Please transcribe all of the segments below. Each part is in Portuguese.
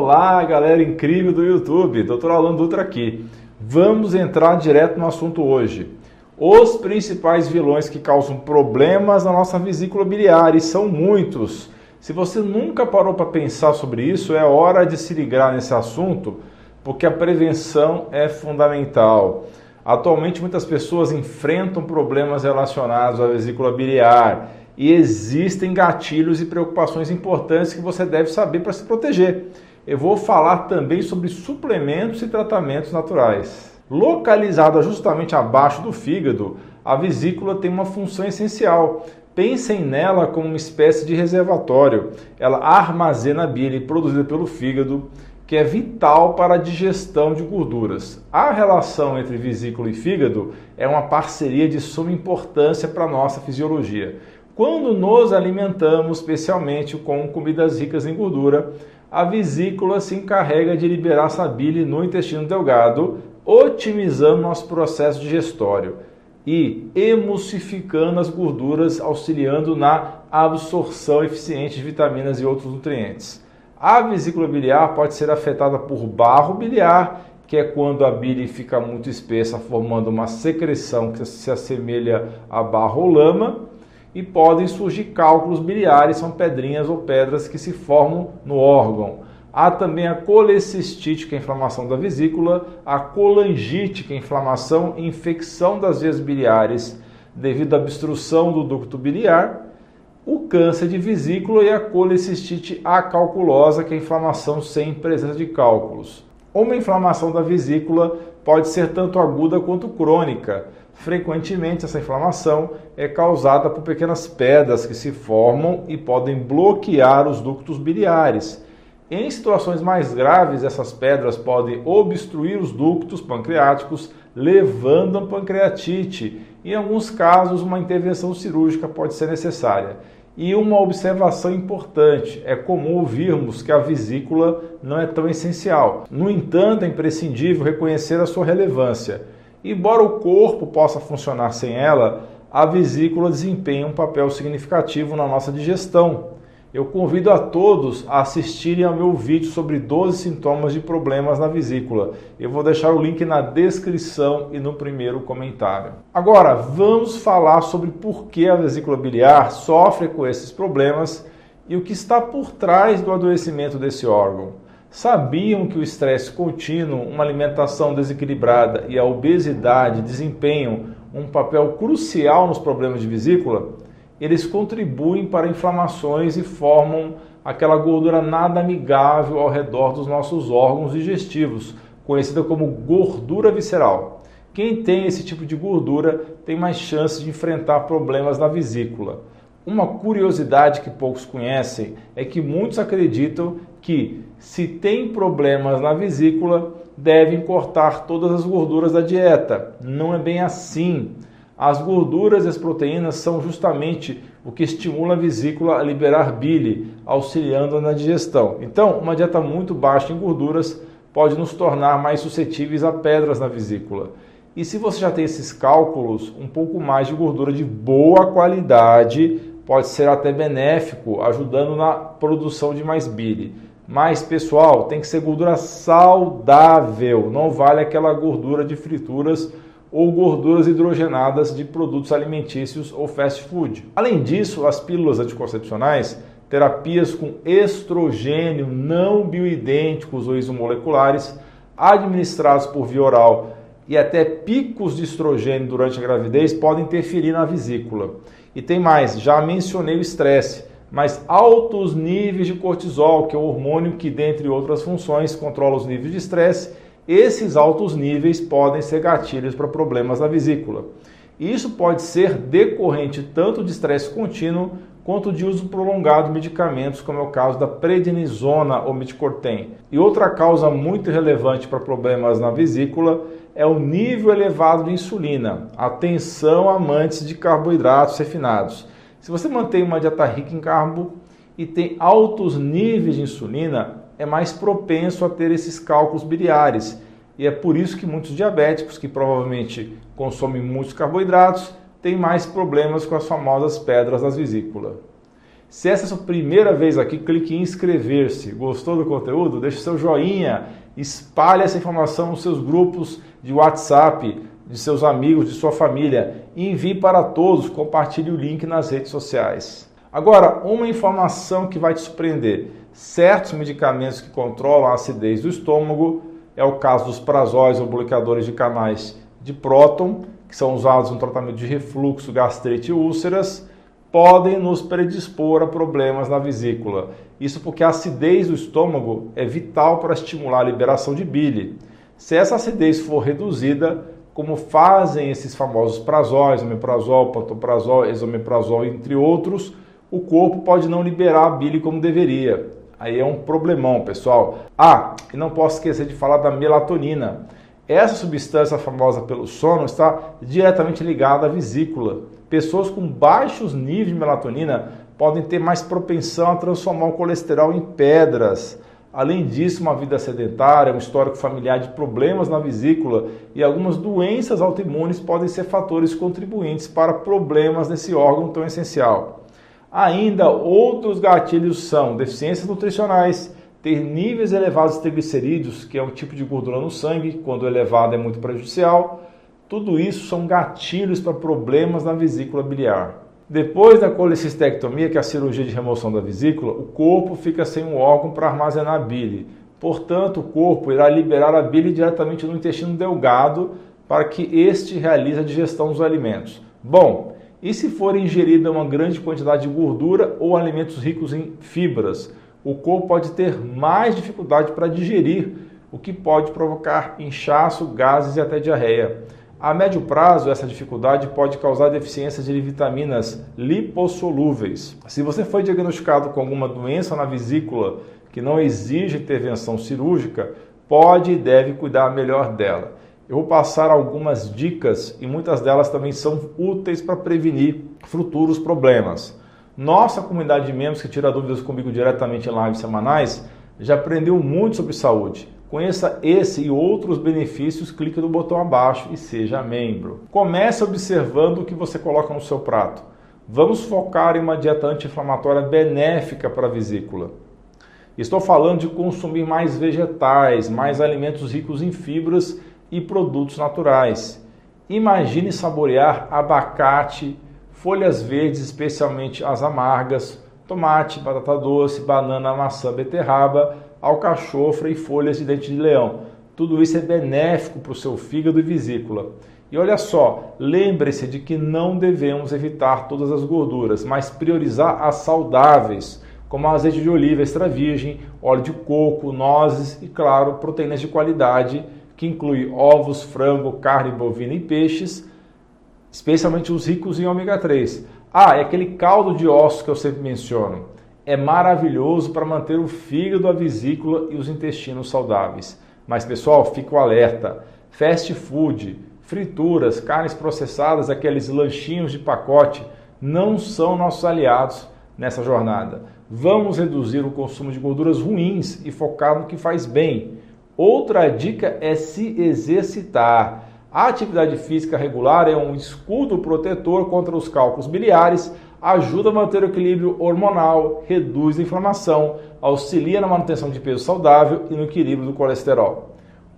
Olá, galera incrível do YouTube, Dr. Alan Dutra aqui. Vamos entrar direto no assunto hoje. Os principais vilões que causam problemas na nossa vesícula biliar, e são muitos. Se você nunca parou para pensar sobre isso, é hora de se ligar nesse assunto, porque a prevenção é fundamental. Atualmente, muitas pessoas enfrentam problemas relacionados à vesícula biliar e existem gatilhos e preocupações importantes que você deve saber para se proteger. Eu vou falar também sobre suplementos e tratamentos naturais. Localizada justamente abaixo do fígado, a vesícula tem uma função essencial. Pensem nela como uma espécie de reservatório. Ela armazena a bile produzida pelo fígado, que é vital para a digestão de gorduras. A relação entre vesícula e fígado é uma parceria de suma importância para a nossa fisiologia. Quando nos alimentamos, especialmente com comidas ricas em gordura, a vesícula se encarrega de liberar essa bile no intestino delgado, otimizando nosso processo digestório e emulsificando as gorduras, auxiliando na absorção eficiente de vitaminas e outros nutrientes. A vesícula biliar pode ser afetada por barro biliar, que é quando a bile fica muito espessa, formando uma secreção que se assemelha a barro ou lama e podem surgir cálculos biliares, são pedrinhas ou pedras que se formam no órgão. Há também a colecistite, que é a inflamação da vesícula, a colangite, que é a inflamação e infecção das vias biliares devido à obstrução do ducto biliar, o câncer de vesícula e a colecistite acalculosa, que é a inflamação sem presença de cálculos. Uma inflamação da vesícula pode ser tanto aguda quanto crônica. Frequentemente, essa inflamação é causada por pequenas pedras que se formam e podem bloquear os ductos biliares. Em situações mais graves, essas pedras podem obstruir os ductos pancreáticos, levando a pancreatite. Em alguns casos, uma intervenção cirúrgica pode ser necessária. E uma observação importante: é comum ouvirmos que a vesícula não é tão essencial. No entanto, é imprescindível reconhecer a sua relevância. Embora o corpo possa funcionar sem ela, a vesícula desempenha um papel significativo na nossa digestão. Eu convido a todos a assistirem ao meu vídeo sobre 12 sintomas de problemas na vesícula. Eu vou deixar o link na descrição e no primeiro comentário. Agora, vamos falar sobre por que a vesícula biliar sofre com esses problemas e o que está por trás do adoecimento desse órgão. Sabiam que o estresse contínuo, uma alimentação desequilibrada e a obesidade desempenham um papel crucial nos problemas de vesícula? Eles contribuem para inflamações e formam aquela gordura nada amigável ao redor dos nossos órgãos digestivos, conhecida como gordura visceral. Quem tem esse tipo de gordura tem mais chance de enfrentar problemas na vesícula. Uma curiosidade que poucos conhecem é que muitos acreditam que se tem problemas na vesícula, devem cortar todas as gorduras da dieta. Não é bem assim. As gorduras e as proteínas são justamente o que estimula a vesícula a liberar bile, auxiliando na digestão. Então, uma dieta muito baixa em gorduras pode nos tornar mais suscetíveis a pedras na vesícula. E se você já tem esses cálculos, um pouco mais de gordura de boa qualidade pode ser até benéfico, ajudando na produção de mais bile. Mas, pessoal, tem que ser gordura saudável, não vale aquela gordura de frituras ou gorduras hidrogenadas de produtos alimentícios ou fast food. Além disso, as pílulas anticoncepcionais, terapias com estrogênio não bioidênticos ou isomoleculares, administrados por via oral e até picos de estrogênio durante a gravidez podem interferir na vesícula. E tem mais, já mencionei o estresse, mas altos níveis de cortisol, que é o hormônio que, dentre outras funções, controla os níveis de estresse, esses altos níveis podem ser gatilhos para problemas na vesícula. Isso pode ser decorrente tanto de estresse contínuo quanto de uso prolongado de medicamentos, como é o caso da prednisona ou metcortem. E outra causa muito relevante para problemas na vesícula é o nível elevado de insulina. Atenção amantes de carboidratos refinados. Se você mantém uma dieta rica em carbo e tem altos níveis de insulina, é mais propenso a ter esses cálculos biliares. E é por isso que muitos diabéticos, que provavelmente consomem muitos carboidratos, têm mais problemas com as famosas pedras nas vesículas. Se essa é a sua primeira vez aqui, clique em inscrever-se. Gostou do conteúdo? Deixe seu joinha, espalhe essa informação nos seus grupos de WhatsApp, de seus amigos, de sua família. Envie para todos, compartilhe o link nas redes sociais. Agora, uma informação que vai te surpreender. Certos medicamentos que controlam a acidez do estômago, é o caso dos prazóis ou bloqueadores de canais de próton, que são usados no tratamento de refluxo, gastrite e úlceras, podem nos predispor a problemas na vesícula. Isso porque a acidez do estômago é vital para estimular a liberação de bile. Se essa acidez for reduzida, como fazem esses famosos prazóis, omeprazol, pantoprazol, esomeprazol, entre outros, o corpo pode não liberar a bile como deveria. Aí é um problemão, pessoal. Ah, e não posso esquecer de falar da melatonina. Essa substância famosa pelo sono está diretamente ligada à vesícula. Pessoas com baixos níveis de melatonina podem ter mais propensão a transformar o colesterol em pedras. Além disso, uma vida sedentária, um histórico familiar de problemas na vesícula e algumas doenças autoimunes podem ser fatores contribuintes para problemas nesse órgão tão essencial. Ainda outros gatilhos são deficiências nutricionais, ter níveis elevados de triglicerídeos, que é um tipo de gordura no sangue, quando elevado é muito prejudicial. Tudo isso são gatilhos para problemas na vesícula biliar. Depois da colecistectomia, que é a cirurgia de remoção da vesícula, o corpo fica sem um órgão para armazenar a bile. Portanto, o corpo irá liberar a bile diretamente no intestino delgado para que este realize a digestão dos alimentos. Bom, e se for ingerida uma grande quantidade de gordura ou alimentos ricos em fibras? o corpo pode ter mais dificuldade para digerir, o que pode provocar inchaço, gases e até diarreia. A médio prazo, essa dificuldade pode causar deficiência de vitaminas lipossolúveis. Se você foi diagnosticado com alguma doença na vesícula que não exige intervenção cirúrgica, pode e deve cuidar melhor dela. Eu vou passar algumas dicas e muitas delas também são úteis para prevenir futuros problemas. Nossa comunidade de membros que tira dúvidas comigo diretamente em lives semanais já aprendeu muito sobre saúde. Conheça esse e outros benefícios, clique no botão abaixo e seja membro. Comece observando o que você coloca no seu prato. Vamos focar em uma dieta anti-inflamatória benéfica para a vesícula. Estou falando de consumir mais vegetais, mais alimentos ricos em fibras e produtos naturais. Imagine saborear abacate, folhas verdes, especialmente as amargas, tomate, batata doce, banana, maçã, beterraba, alcachofra e folhas de dente de leão. Tudo isso é benéfico para o seu fígado e vesícula. E olha só, lembre-se de que não devemos evitar todas as gorduras, mas priorizar as saudáveis, como azeite de oliva extra virgem, óleo de coco, nozes e, claro, proteínas de qualidade, que inclui ovos, frango, carne bovina e peixes, especialmente os ricos em ômega 3. Ah, é aquele caldo de ossos que eu sempre menciono. É maravilhoso para manter o fígado, a vesícula e os intestinos saudáveis. Mas pessoal, fico alerta. Fast food, frituras, carnes processadas, aqueles lanchinhos de pacote não são nossos aliados nessa jornada. Vamos reduzir o consumo de gorduras ruins e focar no que faz bem. Outra dica é se exercitar. A atividade física regular é um escudo protetor contra os cálculos biliares, ajuda a manter o equilíbrio hormonal, reduz a inflamação, auxilia na manutenção de peso saudável e no equilíbrio do colesterol.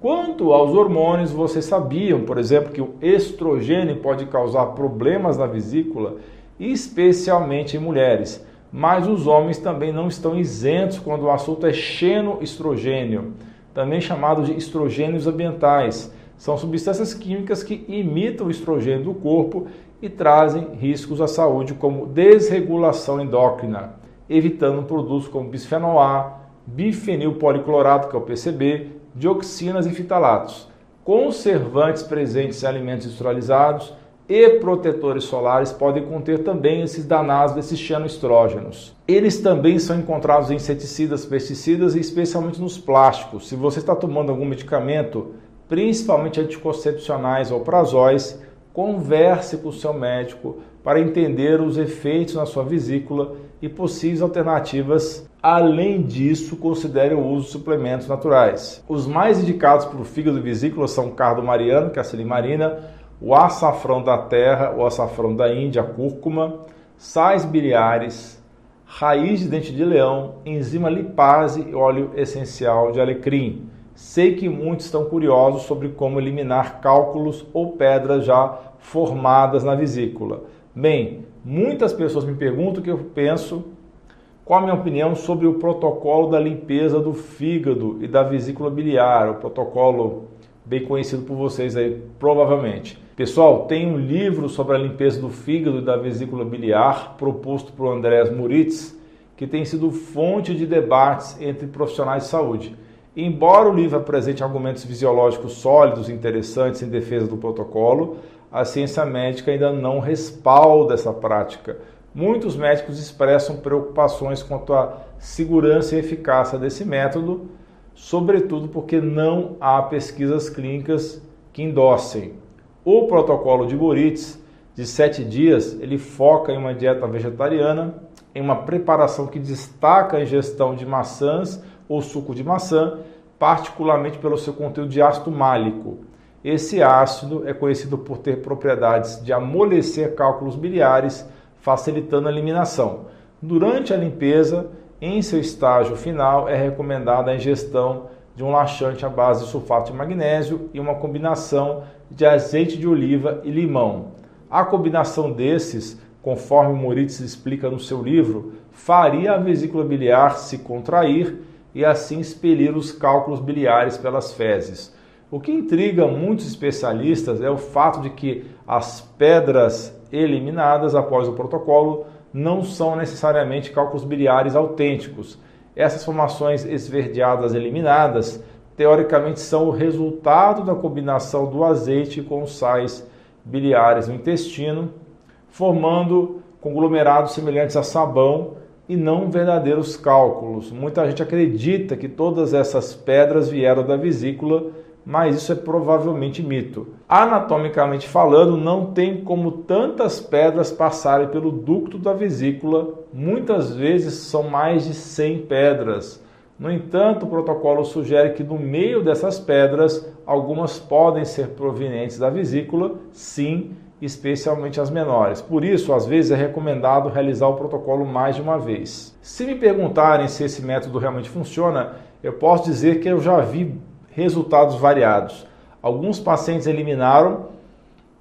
Quanto aos hormônios, vocês sabiam, por exemplo, que o estrogênio pode causar problemas na vesícula, especialmente em mulheres. Mas os homens também não estão isentos quando o assunto é xenoestrogênio, também chamado de estrogênios ambientais. São substâncias químicas que imitam o estrogênio do corpo e trazem riscos à saúde, como desregulação endócrina, evitando produtos como bisfenol A, bifenil policlorado, que é o PCB, dioxinas e fitalatos, conservantes presentes em alimentos industrializados e protetores solares podem conter também esses danados desses xenoestrógenos. Eles também são encontrados em inseticidas, pesticidas e especialmente nos plásticos. Se você está tomando algum medicamento principalmente anticoncepcionais ou prazóis, converse com o seu médico para entender os efeitos na sua vesícula e possíveis alternativas. Além disso, considere o uso de suplementos naturais. Os mais indicados para o fígado e vesícula são cardo mariano, que é a silimarina, o açafrão da terra, o açafrão da Índia, a cúrcuma, sais biliares, raiz de dente de leão, enzima lipase e óleo essencial de alecrim. Sei que muitos estão curiosos sobre como eliminar cálculos ou pedras já formadas na vesícula. Bem, muitas pessoas me perguntam o que eu penso, qual a minha opinião sobre o protocolo da limpeza do fígado e da vesícula biliar, o protocolo bem conhecido por vocês aí, provavelmente. Pessoal, tem um livro sobre a limpeza do fígado e da vesícula biliar, proposto por Andrés Muritz, que tem sido fonte de debates entre profissionais de saúde. Embora o livro apresente argumentos fisiológicos sólidos e interessantes em defesa do protocolo, a ciência médica ainda não respalda essa prática. Muitos médicos expressam preocupações quanto à segurança e eficácia desse método, sobretudo porque não há pesquisas clínicas que endossem. O protocolo de Boritz de sete dias, ele foca em uma dieta vegetariana, em uma preparação que destaca a ingestão de maçãs ou suco de maçã, particularmente pelo seu conteúdo de ácido málico. Esse ácido é conhecido por ter propriedades de amolecer cálculos biliares, facilitando a eliminação. Durante a limpeza, em seu estágio final, é recomendada a ingestão de um laxante à base de sulfato de magnésio e uma combinação de azeite de oliva e limão. A combinação desses, conforme Moritz explica no seu livro, faria a vesícula biliar se contrair e assim expelir os cálculos biliares pelas fezes. O que intriga muitos especialistas é o fato de que as pedras eliminadas após o protocolo não são necessariamente cálculos biliares autênticos. Essas formações esverdeadas eliminadas teoricamente são o resultado da combinação do azeite com os sais biliares no intestino, formando conglomerados semelhantes a sabão e não verdadeiros cálculos. Muita gente acredita que todas essas pedras vieram da vesícula, mas isso é provavelmente mito. Anatomicamente falando, não tem como tantas pedras passarem pelo ducto da vesícula, muitas vezes são mais de 100 pedras. No entanto, o protocolo sugere que no meio dessas pedras, algumas podem ser provenientes da vesícula, sim, especialmente as menores. Por isso, às vezes é recomendado realizar o protocolo mais de uma vez. Se me perguntarem se esse método realmente funciona, eu posso dizer que eu já vi resultados variados. Alguns pacientes eliminaram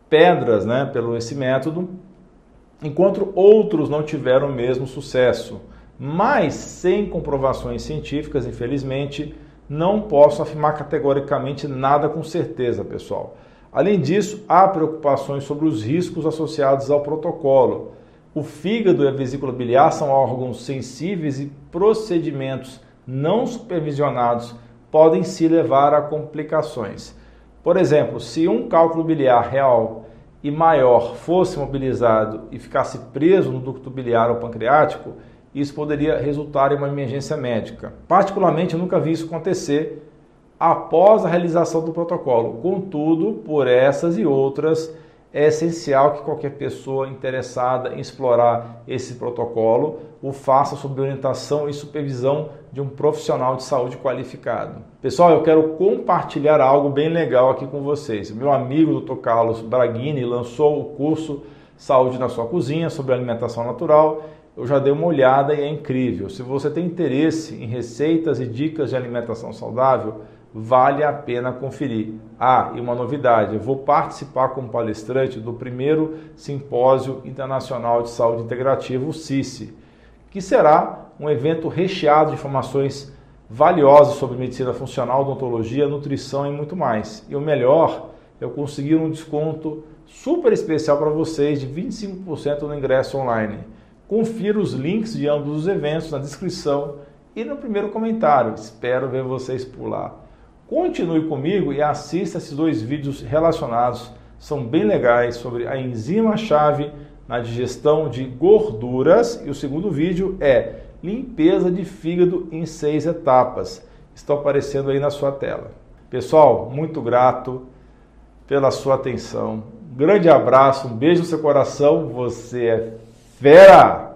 pedras, né, pelo esse método, enquanto outros não tiveram o mesmo sucesso mas sem comprovações científicas, infelizmente, não posso afirmar categoricamente nada com certeza, pessoal. Além disso, há preocupações sobre os riscos associados ao protocolo. O fígado e a vesícula biliar são órgãos sensíveis e procedimentos não supervisionados podem se levar a complicações. Por exemplo, se um cálculo biliar real e maior fosse mobilizado e ficasse preso no ducto biliar ou pancreático, isso poderia resultar em uma emergência médica. Particularmente, eu nunca vi isso acontecer após a realização do protocolo. Contudo, por essas e outras, é essencial que qualquer pessoa interessada em explorar esse protocolo o faça sob orientação e supervisão de um profissional de saúde qualificado. Pessoal, eu quero compartilhar algo bem legal aqui com vocês. Meu amigo Dr. Carlos Braghini lançou o curso Saúde na sua cozinha sobre alimentação natural eu já dei uma olhada e é incrível. Se você tem interesse em receitas e dicas de alimentação saudável, vale a pena conferir. Ah, e uma novidade: eu vou participar como palestrante do primeiro Simpósio Internacional de Saúde Integrativa, o CICE, que será um evento recheado de informações valiosas sobre medicina funcional, odontologia, nutrição e muito mais. E o melhor, eu consegui um desconto super especial para vocês de 25% no ingresso online. Confira os links de ambos os eventos na descrição e no primeiro comentário. Espero ver vocês por lá. Continue comigo e assista esses dois vídeos relacionados. São bem legais sobre a enzima-chave na digestão de gorduras. E o segundo vídeo é limpeza de fígado em seis etapas. Estão aparecendo aí na sua tela. Pessoal, muito grato pela sua atenção. Um grande abraço, um beijo no seu coração. Você é Vera!